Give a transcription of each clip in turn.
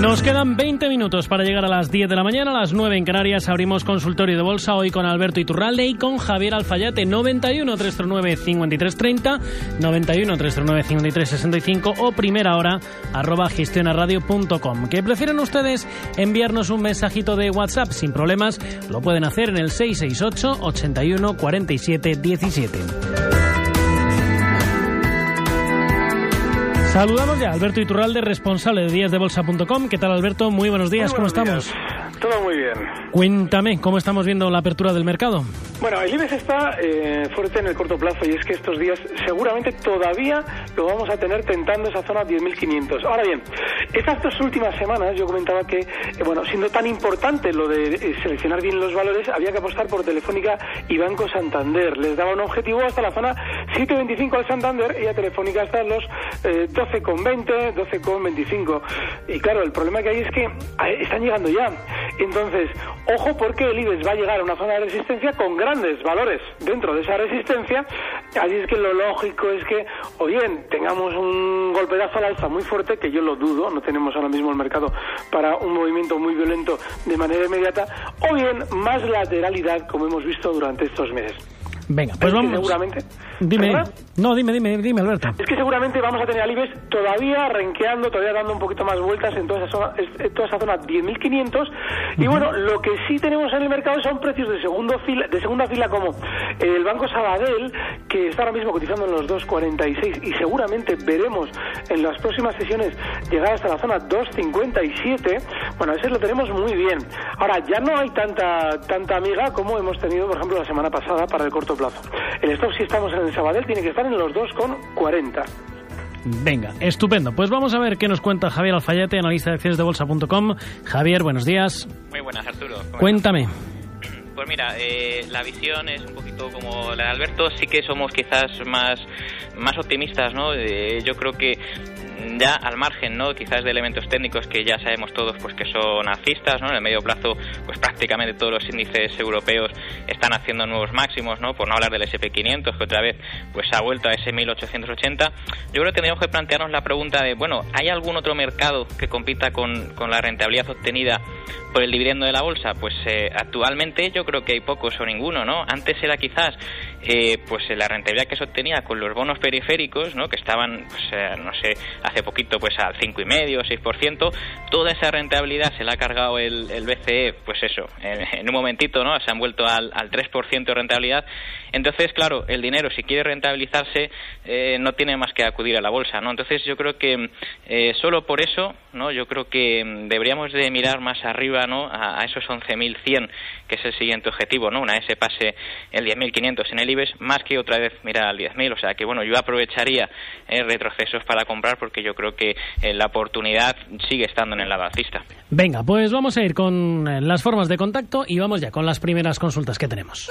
Nos quedan 20 minutos para llegar a las 10 de la mañana. A las 9 en Canarias abrimos consultorio de bolsa hoy con Alberto Iturralde y con Javier Alfayate. 91 309 5330, 91 309 5365 o primera hora arroba gestionaradio.com. ¿Qué prefieren ustedes enviarnos un mensajito de WhatsApp? Sin problemas, lo pueden hacer en el 668 81 47 17. Saludamos ya a Alberto Iturralde, responsable de díasdebolsa.com. ¿Qué tal, Alberto? Muy buenos días, Muy ¿cómo estamos? Todo muy bien. Cuéntame, ¿cómo estamos viendo la apertura del mercado? Bueno, el IBEX está eh, fuerte en el corto plazo y es que estos días seguramente todavía lo vamos a tener tentando esa zona 10.500. Ahora bien, estas dos últimas semanas yo comentaba que, eh, bueno, siendo tan importante lo de eh, seleccionar bien los valores, había que apostar por Telefónica y Banco Santander. Les daba un objetivo hasta la zona 7.25 al Santander y a Telefónica hasta los eh, 12.20, 12.25. Y claro, el problema que hay es que eh, están llegando ya. Entonces, ojo porque el IBEX va a llegar a una zona de resistencia con grandes valores dentro de esa resistencia. Así es que lo lógico es que, o bien tengamos un golpeazo al alza muy fuerte, que yo lo dudo, no tenemos ahora mismo el mercado para un movimiento muy violento de manera inmediata, o bien más lateralidad como hemos visto durante estos meses. Venga, pues vamos. seguramente. Dime, no, dime, dime, dime, Alberto. Es que seguramente vamos a tener al IBEX todavía renqueando, todavía dando un poquito más vueltas en toda esa zona, en toda esa zona 10.500. Y bueno, lo que sí tenemos en el mercado son precios de, segundo fila, de segunda fila como el Banco Sabadell, que está ahora mismo cotizando en los 2.46 y seguramente veremos en las próximas sesiones llegar hasta la zona 2.57. Bueno, ese lo tenemos muy bien. Ahora, ya no hay tanta, tanta amiga como hemos tenido, por ejemplo, la semana pasada para el corto plazo. El stop, si estamos en el Sabadell, tiene que estar en los 2,40. Venga, estupendo. Pues vamos a ver qué nos cuenta Javier Alfayate, analista de acciones de bolsa.com. Javier, buenos días. Muy buenas, Arturo. ¿Cómo Cuéntame. Pues mira, eh, la visión es un poquito como la de Alberto. Sí que somos quizás más, más optimistas, ¿no? Eh, yo creo que ya al margen, ¿no? Quizás de elementos técnicos que ya sabemos todos, pues que son alcistas, ¿no? En el medio plazo, pues prácticamente todos los índices europeos están haciendo nuevos máximos, ¿no? Por no hablar del SP500, que otra vez, pues ha vuelto a ese 1880. Yo creo que tenemos que plantearnos la pregunta de, bueno, ¿hay algún otro mercado que compita con, con la rentabilidad obtenida por el dividendo de la bolsa? Pues eh, actualmente yo creo que hay pocos o ninguno, ¿no? Antes era quizás eh, pues la rentabilidad que se obtenía con los bonos periféricos, ¿no? Que estaban, pues, eh, no sé, hace poquito pues al 5,5 o 6%. Toda esa rentabilidad se la ha cargado el, BCE, pues eso, en, en un momentito, ¿no? Se han vuelto al, al 3% de rentabilidad. Entonces, claro, el dinero, si quiere rentabilizarse, eh, no tiene más que acudir a la bolsa, ¿no? Entonces, yo creo que eh, solo por eso, ¿no? Yo creo que mm, deberíamos de mirar más arriba, ¿no? A, a esos 11.100, que es el siguiente objetivo, ¿no? Una vez se pase el 10.500 en el IBEX, más que otra vez mirar al 10.000. O sea que, bueno, yo aprovecharía eh, retrocesos para comprar porque yo creo que eh, la oportunidad sigue estando en el lado alcista. Venga, pues vamos a ir con eh, las formas de contacto y vamos ya con las primeras consultas que tenemos.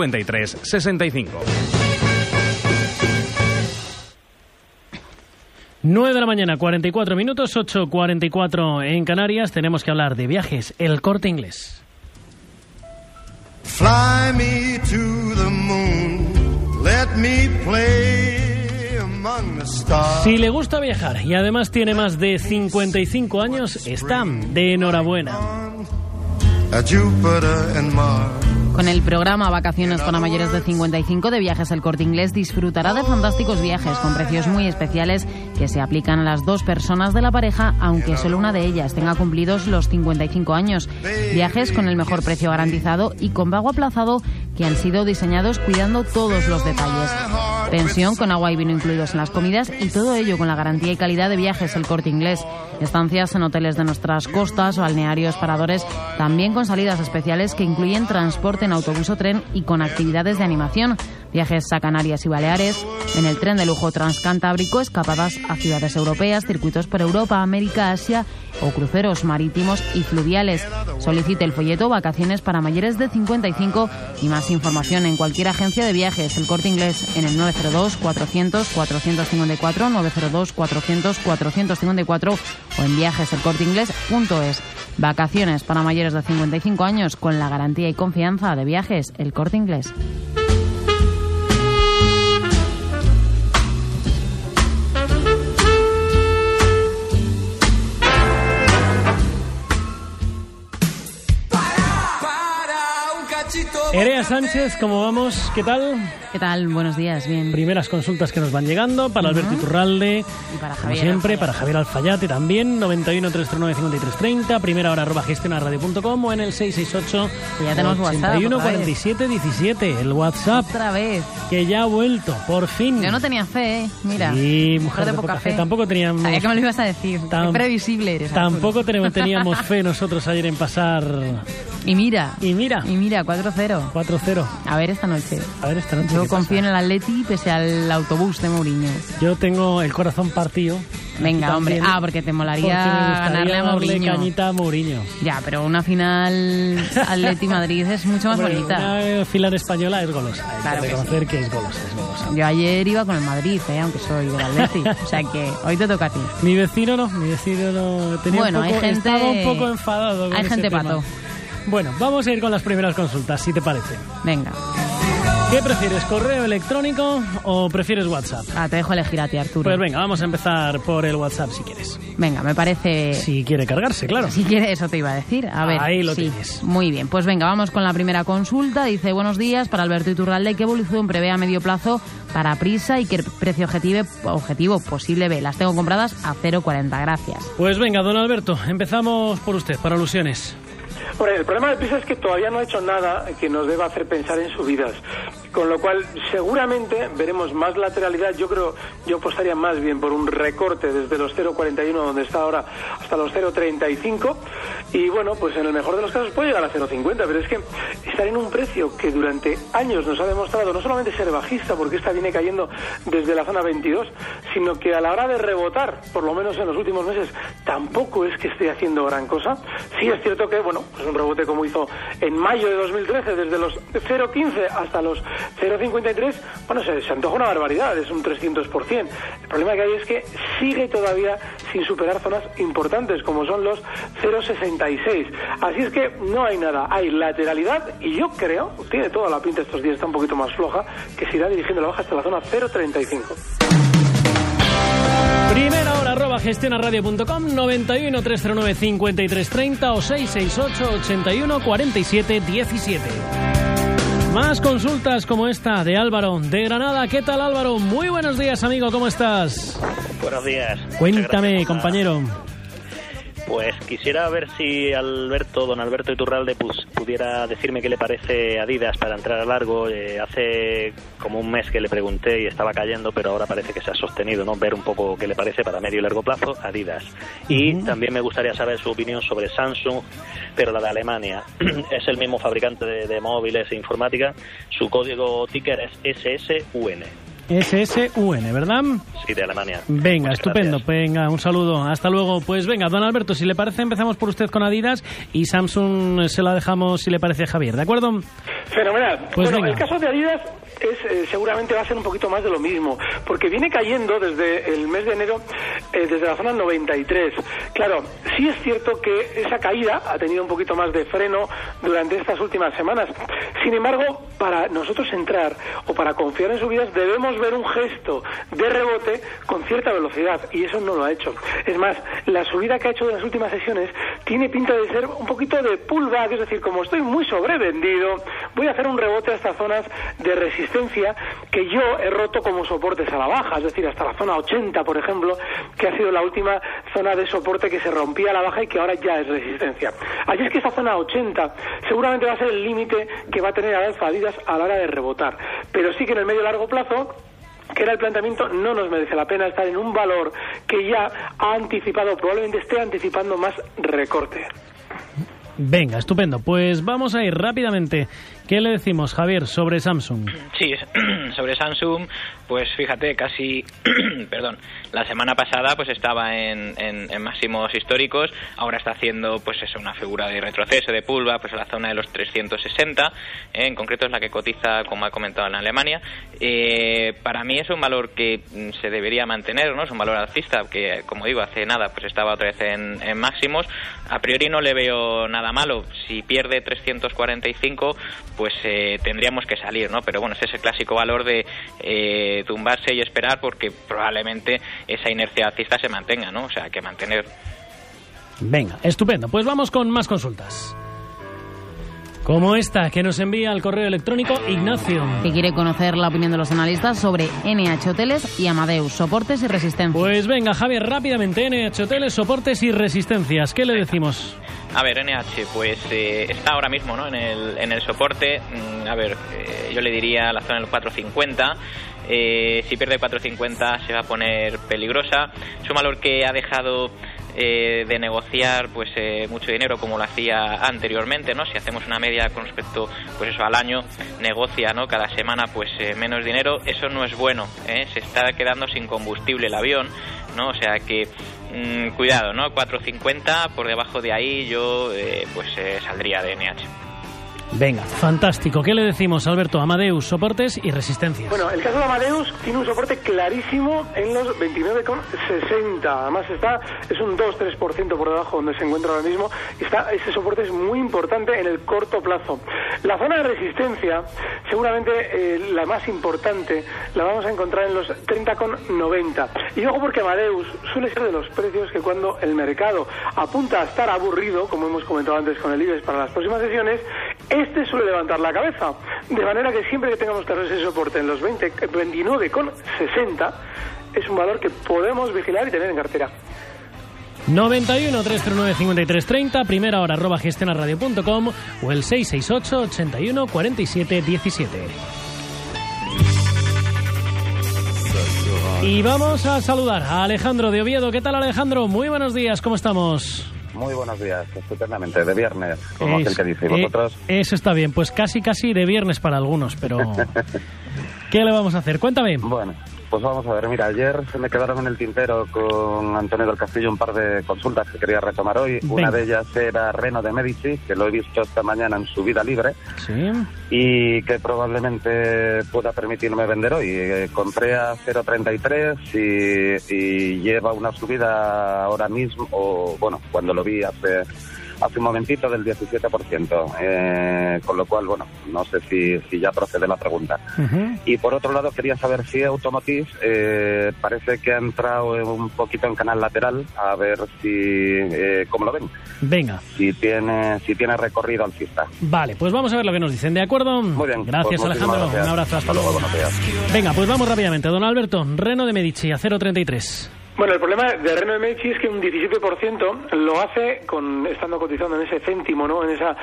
5365. 9 de la mañana, 44 minutos, 8.44 en Canarias. Tenemos que hablar de viajes. El corte inglés. Fly me to the moon, let me play among the stars. Si le gusta viajar y además tiene más de 55 años, está de enhorabuena. Con el programa Vacaciones para mayores de 55 de Viajes El Corte Inglés disfrutará de fantásticos viajes con precios muy especiales que se aplican a las dos personas de la pareja, aunque solo una de ellas tenga cumplidos los 55 años. Viajes con el mejor precio garantizado y con pago aplazado que han sido diseñados cuidando todos los detalles. Pensión con agua y vino incluidos en las comidas y todo ello con la garantía y calidad de viajes El Corte Inglés. Estancias en hoteles de nuestras costas, balnearios, paradores, también con salidas especiales que incluyen transporte en autobús o tren y con actividades de animación viajes a Canarias y Baleares, en el tren de lujo transcantábrico, escapadas a ciudades europeas, circuitos por Europa, América, Asia o cruceros marítimos y fluviales. Solicite el folleto Vacaciones para mayores de 55 y más información en cualquier agencia de viajes, el corte inglés en el 902 400 454 902 400 454 o en viajeselcorteinglés.es. Vacaciones para mayores de 55 años con la garantía y confianza de viajes, el corte inglés. Erea Sánchez, ¿cómo vamos? ¿Qué tal? ¿Qué tal? Buenos días, bien. Primeras consultas que nos van llegando para Alberto Iturralde. Y para Como Javier siempre, Alfayate. para Javier Alfayate también, 91 339 5330, primera hora arroba gestionarradio.com o en el 668 Que ya tenemos WhatsApp, 81 otra vez. 47 17, el WhatsApp Otra vez. que ya ha vuelto, por fin. Yo no tenía fe, ¿eh? Mira. Sí, mujer de poca fe. Tampoco teníamos, Sabía que me lo ibas a decir. Tam- Qué previsible eres. tampoco teníamos fe nosotros ayer en pasar. Y mira. Y mira, Y mira, 4-0. 4-0. A ver esta noche. A ver esta noche. Yo confío en pasa. el Atleti pese al autobús de Mourinho. Yo tengo el corazón partido. Venga, hombre. Ah, porque te porque molaría gustaría ganarle a Mourinho. cañita a Mourinho. Ya, pero una final Atleti-Madrid es mucho más Hombre, bonita. Una final española es golosa. Hay Claro que que reconocer que es golosa, es golosa. Yo ayer iba con el Madrid, ¿eh? aunque soy del Atleti. o sea que hoy te toca a ti. Mi vecino no, mi vecino no tenía Bueno, un poco, hay gente- estaba un poco enfadado con hay gente tema. pato. Bueno, vamos a ir con las primeras consultas, si te parece. Venga. ¿Qué prefieres, correo electrónico o prefieres WhatsApp? Ah, te dejo elegir a ti, Arturo. Pues venga, vamos a empezar por el WhatsApp si quieres. Venga, me parece... Si quiere cargarse, claro. Si quieres, eso te iba a decir. A ver, Ahí lo sí. tienes. Muy bien, pues venga, vamos con la primera consulta. Dice, buenos días, para Alberto Iturralde, ¿qué evolución prevé a medio plazo para Prisa y qué precio objetivo, objetivo posible ve? Las tengo compradas a 0,40, gracias. Pues venga, don Alberto, empezamos por usted, para alusiones. El problema de Prisa es que todavía no ha hecho nada que nos deba hacer pensar en subidas. Con lo cual, seguramente veremos más lateralidad. Yo creo, yo apostaría más bien por un recorte desde los 0,41 donde está ahora hasta los 0,35. Y bueno, pues en el mejor de los casos puede llegar a 0,50. Pero es que estar en un precio que durante años nos ha demostrado no solamente ser bajista, porque esta viene cayendo desde la zona 22, sino que a la hora de rebotar, por lo menos en los últimos meses, tampoco es que esté haciendo gran cosa. Sí es cierto que, bueno, pues un rebote como hizo en mayo de 2013, desde los 0,15 hasta los 0,53, bueno, se, se antoja una barbaridad, es un 300%. El problema que hay es que sigue todavía sin superar zonas importantes, como son los 0,66. Así es que no hay nada, hay lateralidad y yo creo, tiene toda la pinta estos días, está un poquito más floja, que se irá dirigiendo la baja hasta la zona 0,35. Primera hora gestionarradio.com 91 309 5330 o 668 81 47 17. Más consultas como esta de Álvaro de Granada. ¿Qué tal Álvaro? Muy buenos días amigo, ¿cómo estás? Buenos días. Cuéntame compañero. Pues quisiera ver si Alberto, don Alberto Iturralde, pues, pudiera decirme qué le parece Adidas para entrar a largo. Eh, hace como un mes que le pregunté y estaba cayendo, pero ahora parece que se ha sostenido, ¿no? Ver un poco qué le parece para medio y largo plazo Adidas. Y también me gustaría saber su opinión sobre Samsung, pero la de Alemania. es el mismo fabricante de, de móviles e informática. Su código ticker es SSUN. SSUN, ¿verdad? Sí, de Alemania. Venga, Muchas estupendo. gracias. Venga, un saludo. Hasta luego. Pues venga, don Alberto, si le parece, empezamos por usted con Adidas y Samsung se la dejamos si le parece a Javier, ¿de acuerdo? Fenomenal. Pues bueno, venga. el caso de Adidas es eh, seguramente va a ser un poquito más de lo mismo, porque viene cayendo desde el mes de enero, eh, desde la zona 93. Claro, sí es cierto que esa caída ha tenido un poquito más de freno durante estas últimas semanas. Sin embargo, para nosotros entrar o para confiar en subidas debemos ver un gesto de rebote con cierta velocidad y eso no lo ha hecho. Es más, la subida que ha hecho en las últimas sesiones tiene pinta de ser un poquito de pullback, es decir, como estoy muy sobrevendido, voy a hacer un rebote a estas zonas de resistencia que yo he roto como soportes a la baja, es decir, hasta la zona 80, por ejemplo, que ha sido la última zona de soporte que se rompía a la baja y que ahora ya es resistencia. Así es que esa zona 80 seguramente va a ser el límite que va a tener Alfa Adidas a la hora de rebotar. Pero sí que en el medio largo plazo que era el planteamiento, no nos merece la pena estar en un valor que ya ha anticipado, probablemente esté anticipando más recorte. Venga, estupendo. Pues vamos a ir rápidamente. ¿Qué le decimos, Javier, sobre Samsung? Sí, sobre Samsung, pues fíjate, casi, perdón, la semana pasada pues estaba en, en, máximos históricos, ahora está haciendo pues eso, una figura de retroceso, de pulva, pues a la zona de los 360, ¿eh? en concreto es la que cotiza, como ha comentado, en Alemania. Eh, para mí es un valor que mm, se debería mantener, ¿no? Es un valor alcista que, como digo, hace nada pues estaba otra vez en, máximos. A priori no le veo nada malo. Si pierde 345, pues eh, tendríamos que salir, ¿no? Pero bueno, ese es el clásico valor de eh, tumbarse y esperar porque probablemente esa inercia alcista se mantenga, ¿no? O sea, hay que mantener. Venga, estupendo. Pues vamos con más consultas. Como esta que nos envía al correo electrónico Ignacio. Que quiere conocer la opinión de los analistas sobre NH Hoteles y Amadeus, soportes y resistencias. Pues venga, Javier, rápidamente, NH Hoteles, soportes y resistencias. ¿Qué le decimos? A ver, NH, pues eh, está ahora mismo ¿no? en, el, en el soporte. Mm, a ver, eh, yo le diría la zona del 450. Eh, si pierde 450 se va a poner peligrosa. Es valor que ha dejado eh, de negociar pues eh, mucho dinero como lo hacía anteriormente no si hacemos una media con respecto pues eso al año negocia no cada semana pues eh, menos dinero eso no es bueno se está quedando sin combustible el avión no o sea que mm, cuidado no 450 por debajo de ahí yo pues saldría de NH Venga, fantástico. ¿Qué le decimos, Alberto? Amadeus, soportes y resistencias. Bueno, el caso de Amadeus tiene un soporte clarísimo en los 29,60. Además está, es un 2-3% por debajo donde se encuentra ahora mismo. Está, ese soporte es muy importante en el corto plazo. La zona de resistencia, seguramente eh, la más importante, la vamos a encontrar en los 30,90. Y ojo porque Amadeus suele ser de los precios que cuando el mercado apunta a estar aburrido, como hemos comentado antes con el IBEX para las próximas sesiones, este suele levantar la cabeza. De manera que siempre que tengamos que ese soporte en los 29,60 es un valor que podemos vigilar y tener en cartera. 91 339 5330, primera hora arroba gestionaradio.com o el 668 81 47 17. Y vamos a saludar a Alejandro de Oviedo. ¿Qué tal Alejandro? Muy buenos días, ¿cómo estamos? Muy buenos días, estupendamente, de viernes, como aquel que dice. ¿Vosotros? eso está bien, pues casi, casi de viernes para algunos, pero ¿qué le vamos a hacer? Cuéntame. Bueno, pues vamos a ver, mira, ayer se me quedaron en el tintero con Antonio del Castillo un par de consultas que quería retomar hoy. Una de ellas era Reno de Medici, que lo he visto esta mañana en su vida libre. Sí. Y que probablemente pueda permitirme vender hoy. Eh, compré a 0.33 y, y lleva una subida ahora mismo, o bueno, cuando lo vi hace hace un momentito del 17%, eh, con lo cual, bueno, no sé si, si ya procede la pregunta. Y por otro lado, quería saber si Automotive eh, parece que ha entrado un poquito en canal lateral, a ver si, eh, ¿cómo lo ven? Venga. Si tiene, si tiene recorrido alcista. Vale, pues vamos a ver lo que nos dicen, ¿de acuerdo? Muy bien. Gracias, pues Alejandro. Un abrazo, hasta, luego. Venga, pues vamos rápidamente. Don Alberto, Reno de Medici a 033. Bueno, el problema de Reno de Medici es que un 17% lo hace con estando cotizando en ese céntimo, ¿no? En esa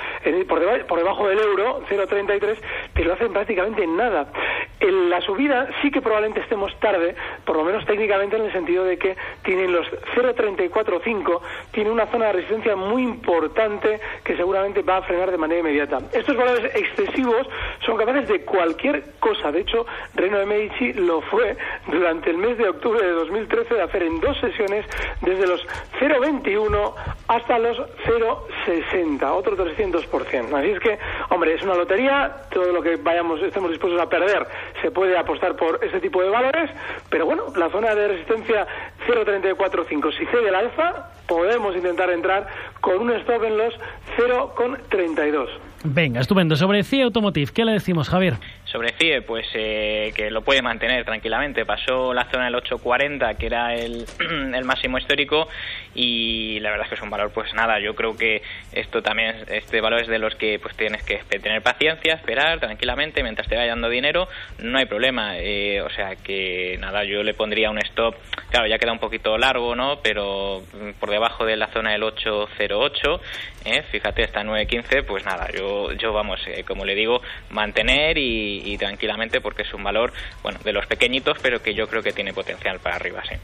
por, debajo, del euro, 0.33, pero lo hacen prácticamente en nada. En la subida sí que probablemente estemos tarde, por lo menos técnicamente en el sentido de que tienen los 0.345, tiene una zona de resistencia muy importante que seguramente va a frenar de manera inmediata. Estos valores excesivos son capaces de cualquier cosa. De hecho, Reno de Medici lo fue durante el mes de octubre de 2013 de hacer en dos sesiones desde los 0,21 hasta los 0,60, otro 300%. Así es que, hombre, es una lotería, todo lo que vayamos, estemos dispuestos a perder se puede apostar por este tipo de valores, pero bueno, la zona de resistencia 0,345, si cede el alza, podemos intentar entrar con un stop en los 0,32. Venga, estupendo. Sobre CIE Automotive, ¿qué le decimos, Javier? Sobre CIE, pues eh, que lo puede mantener tranquilamente. Pasó la zona del 840, que era el, el, máximo histórico, y la verdad es que es un valor, pues nada, yo creo que esto también, este valor es de los que pues tienes que tener paciencia, esperar tranquilamente mientras te vaya dando dinero, no hay problema. Eh, o sea que nada, yo le pondría un stop, claro, ya queda un poquito largo, ¿no? Pero mm, por debajo de la zona del 808, eh, fíjate, está 915, pues nada, yo, yo vamos, eh, como le digo, mantener y, y, tranquilamente porque es un valor, bueno, de los pequeñitos, pero que yo creo que tiene potencial para arriba, sí.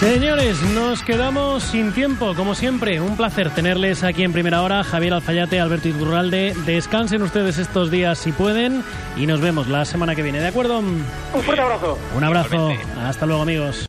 Señores, nos quedamos sin tiempo, como siempre. Un placer tenerles aquí en primera hora. Javier Alfayate, Alberto Iturralde. Descansen ustedes estos días si pueden y nos vemos la semana que viene, ¿de acuerdo? Un fuerte abrazo. Un abrazo. Hasta luego, amigos.